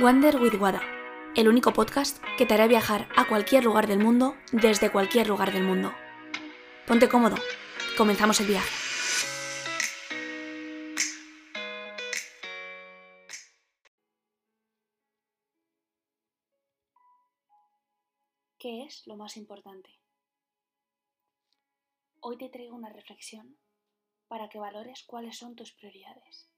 Wander with Wada, el único podcast que te hará viajar a cualquier lugar del mundo desde cualquier lugar del mundo. Ponte cómodo, comenzamos el viaje. ¿Qué es lo más importante? Hoy te traigo una reflexión para que valores cuáles son tus prioridades.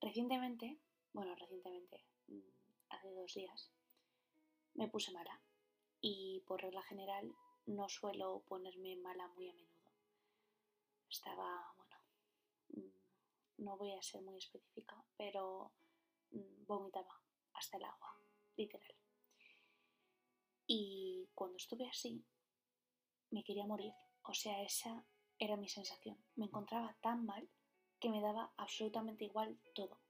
Recientemente bueno, recientemente, mm, hace dos días, me puse mala y por regla general no suelo ponerme mala muy a menudo. Estaba, bueno, mm, no voy a ser muy específica, pero mm, vomitaba hasta el agua, literal. Y cuando estuve así, me quería morir. O sea, esa era mi sensación. Me encontraba tan mal que me daba absolutamente igual todo.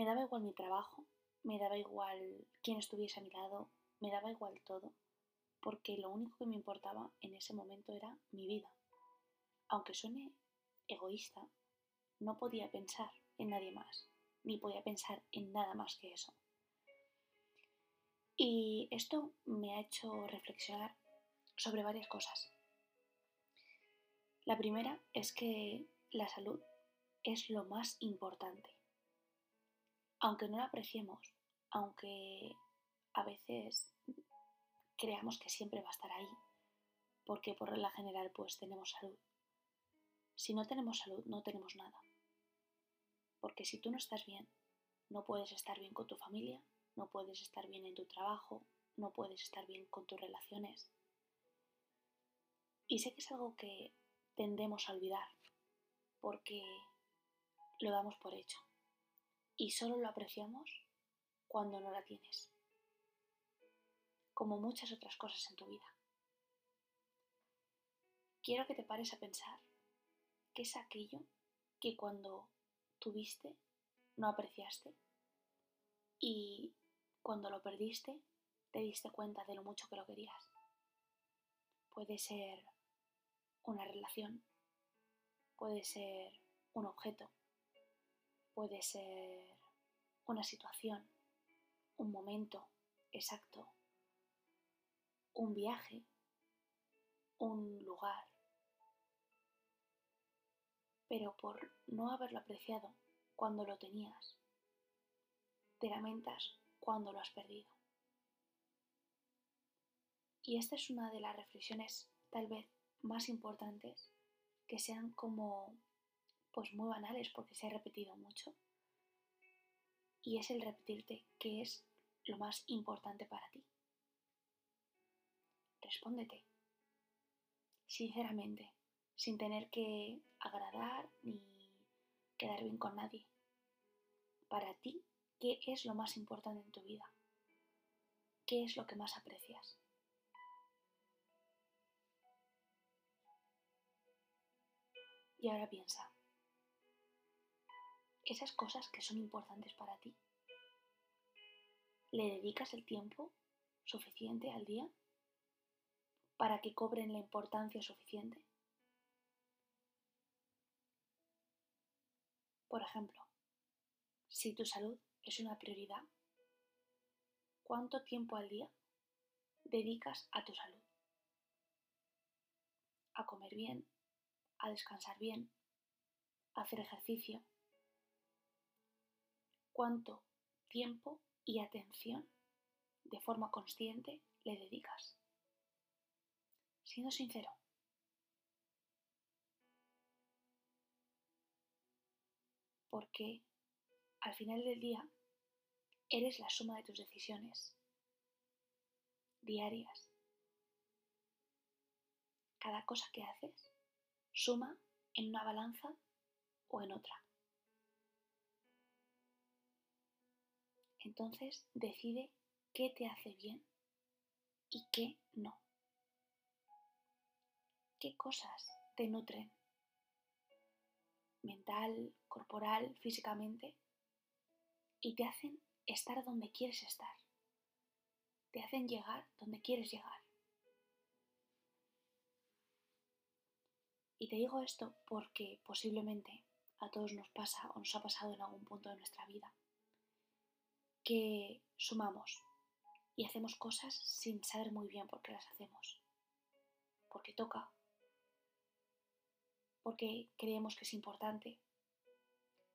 Me daba igual mi trabajo, me daba igual quién estuviese a mi lado, me daba igual todo, porque lo único que me importaba en ese momento era mi vida. Aunque suene egoísta, no podía pensar en nadie más, ni podía pensar en nada más que eso. Y esto me ha hecho reflexionar sobre varias cosas. La primera es que la salud es lo más importante aunque no la apreciemos, aunque a veces creamos que siempre va a estar ahí, porque por regla general pues tenemos salud. Si no tenemos salud, no tenemos nada. Porque si tú no estás bien, no puedes estar bien con tu familia, no puedes estar bien en tu trabajo, no puedes estar bien con tus relaciones. Y sé que es algo que tendemos a olvidar, porque lo damos por hecho y solo lo apreciamos cuando no la tienes, como muchas otras cosas en tu vida. Quiero que te pares a pensar qué es aquello que cuando tuviste no apreciaste y cuando lo perdiste te diste cuenta de lo mucho que lo querías. Puede ser una relación, puede ser un objeto, puede ser una situación, un momento exacto, un viaje, un lugar. Pero por no haberlo apreciado cuando lo tenías, te lamentas cuando lo has perdido. Y esta es una de las reflexiones tal vez más importantes que sean como pues muy banales porque se ha repetido mucho. Y es el repetirte qué es lo más importante para ti. Respóndete, sinceramente, sin tener que agradar ni quedar bien con nadie. Para ti, ¿qué es lo más importante en tu vida? ¿Qué es lo que más aprecias? Y ahora piensa, esas cosas que son importantes para ti. ¿Le dedicas el tiempo suficiente al día para que cobren la importancia suficiente? Por ejemplo, si tu salud es una prioridad, ¿cuánto tiempo al día dedicas a tu salud? A comer bien, a descansar bien, a hacer ejercicio, cuánto tiempo y atención de forma consciente le dedicas. Siendo sincero. Porque al final del día eres la suma de tus decisiones diarias. Cada cosa que haces suma en una balanza o en otra. Entonces decide qué te hace bien y qué no. ¿Qué cosas te nutren? Mental, corporal, físicamente. Y te hacen estar donde quieres estar. Te hacen llegar donde quieres llegar. Y te digo esto porque posiblemente a todos nos pasa o nos ha pasado en algún punto de nuestra vida que sumamos y hacemos cosas sin saber muy bien por qué las hacemos. Porque toca. Porque creemos que es importante.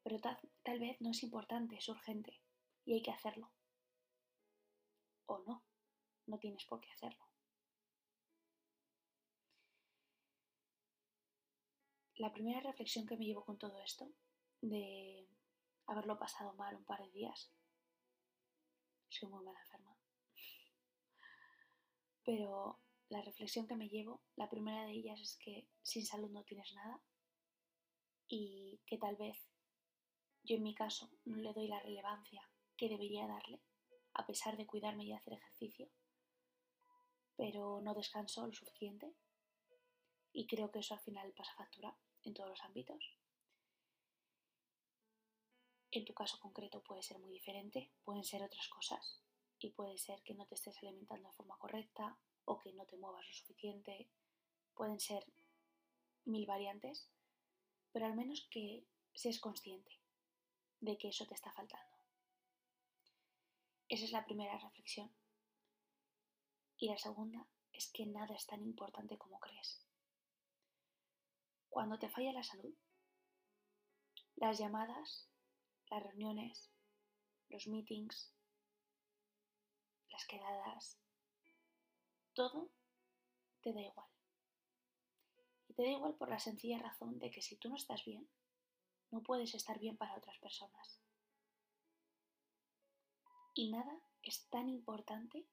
Pero tal, tal vez no es importante, es urgente y hay que hacerlo. O no, no tienes por qué hacerlo. La primera reflexión que me llevo con todo esto, de haberlo pasado mal un par de días, soy muy mala enferma, pero la reflexión que me llevo, la primera de ellas es que sin salud no tienes nada y que tal vez yo en mi caso no le doy la relevancia que debería darle, a pesar de cuidarme y hacer ejercicio, pero no descanso lo suficiente y creo que eso al final pasa factura en todos los ámbitos. En tu caso concreto puede ser muy diferente, pueden ser otras cosas y puede ser que no te estés alimentando de forma correcta o que no te muevas lo suficiente, pueden ser mil variantes, pero al menos que seas consciente de que eso te está faltando. Esa es la primera reflexión. Y la segunda es que nada es tan importante como crees. Cuando te falla la salud, las llamadas, las reuniones, los meetings, las quedadas, todo te da igual. Y te da igual por la sencilla razón de que si tú no estás bien, no puedes estar bien para otras personas. Y nada es tan importante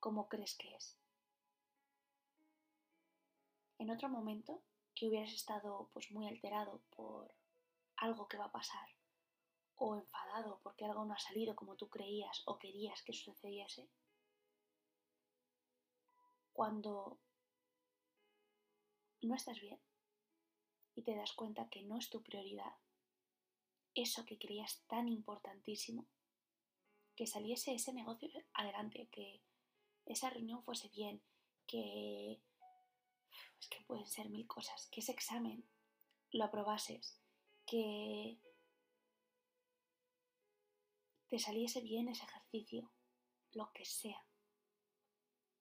como crees que es. En otro momento, que hubieras estado pues muy alterado por algo que va a pasar o enfadado porque algo no ha salido como tú creías o querías que sucediese, cuando no estás bien y te das cuenta que no es tu prioridad, eso que creías tan importantísimo, que saliese ese negocio adelante, que esa reunión fuese bien, que es que pueden ser mil cosas, que ese examen lo aprobases, que te saliese bien ese ejercicio, lo que sea.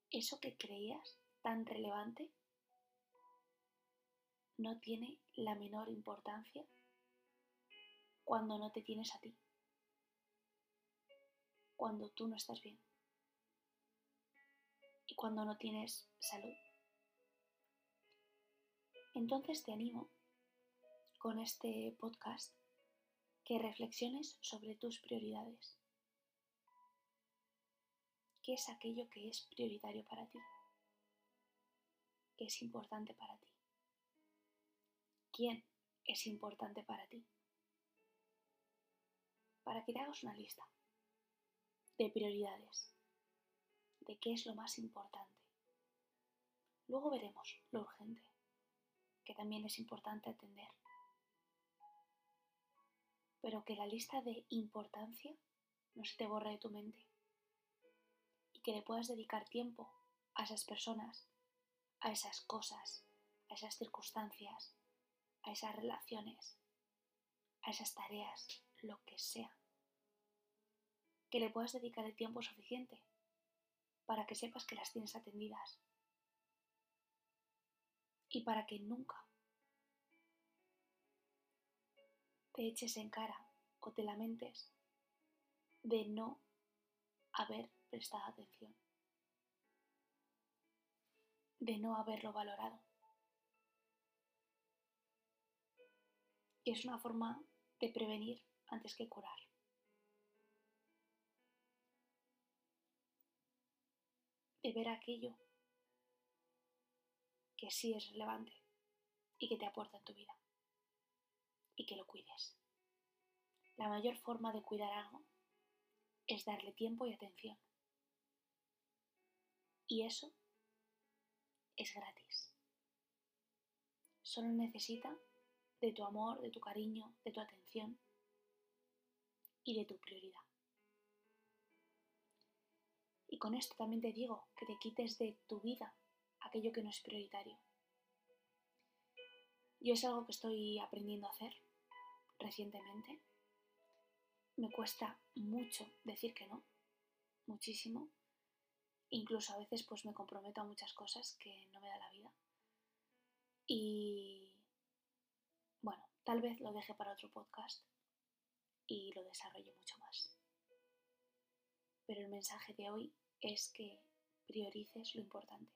Eso que creías tan relevante no tiene la menor importancia cuando no te tienes a ti, cuando tú no estás bien y cuando no tienes salud. Entonces te animo con este podcast que reflexiones sobre tus prioridades. ¿Qué es aquello que es prioritario para ti? ¿Qué es importante para ti? ¿Quién es importante para ti? Para que hagas una lista de prioridades, de qué es lo más importante. Luego veremos lo urgente, que también es importante atender pero que la lista de importancia no se te borre de tu mente y que le puedas dedicar tiempo a esas personas, a esas cosas, a esas circunstancias, a esas relaciones, a esas tareas, lo que sea. Que le puedas dedicar el tiempo suficiente para que sepas que las tienes atendidas y para que nunca te eches en cara o te lamentes de no haber prestado atención, de no haberlo valorado. Y es una forma de prevenir antes que curar. De ver aquello que sí es relevante y que te aporta en tu vida y que lo cuides. La mayor forma de cuidar algo es darle tiempo y atención. Y eso es gratis. Solo necesita de tu amor, de tu cariño, de tu atención y de tu prioridad. Y con esto también te digo que te quites de tu vida aquello que no es prioritario. Yo es algo que estoy aprendiendo a hacer recientemente me cuesta mucho decir que no, muchísimo. Incluso a veces pues me comprometo a muchas cosas que no me da la vida. Y bueno, tal vez lo deje para otro podcast y lo desarrolle mucho más. Pero el mensaje de hoy es que priorices lo importante.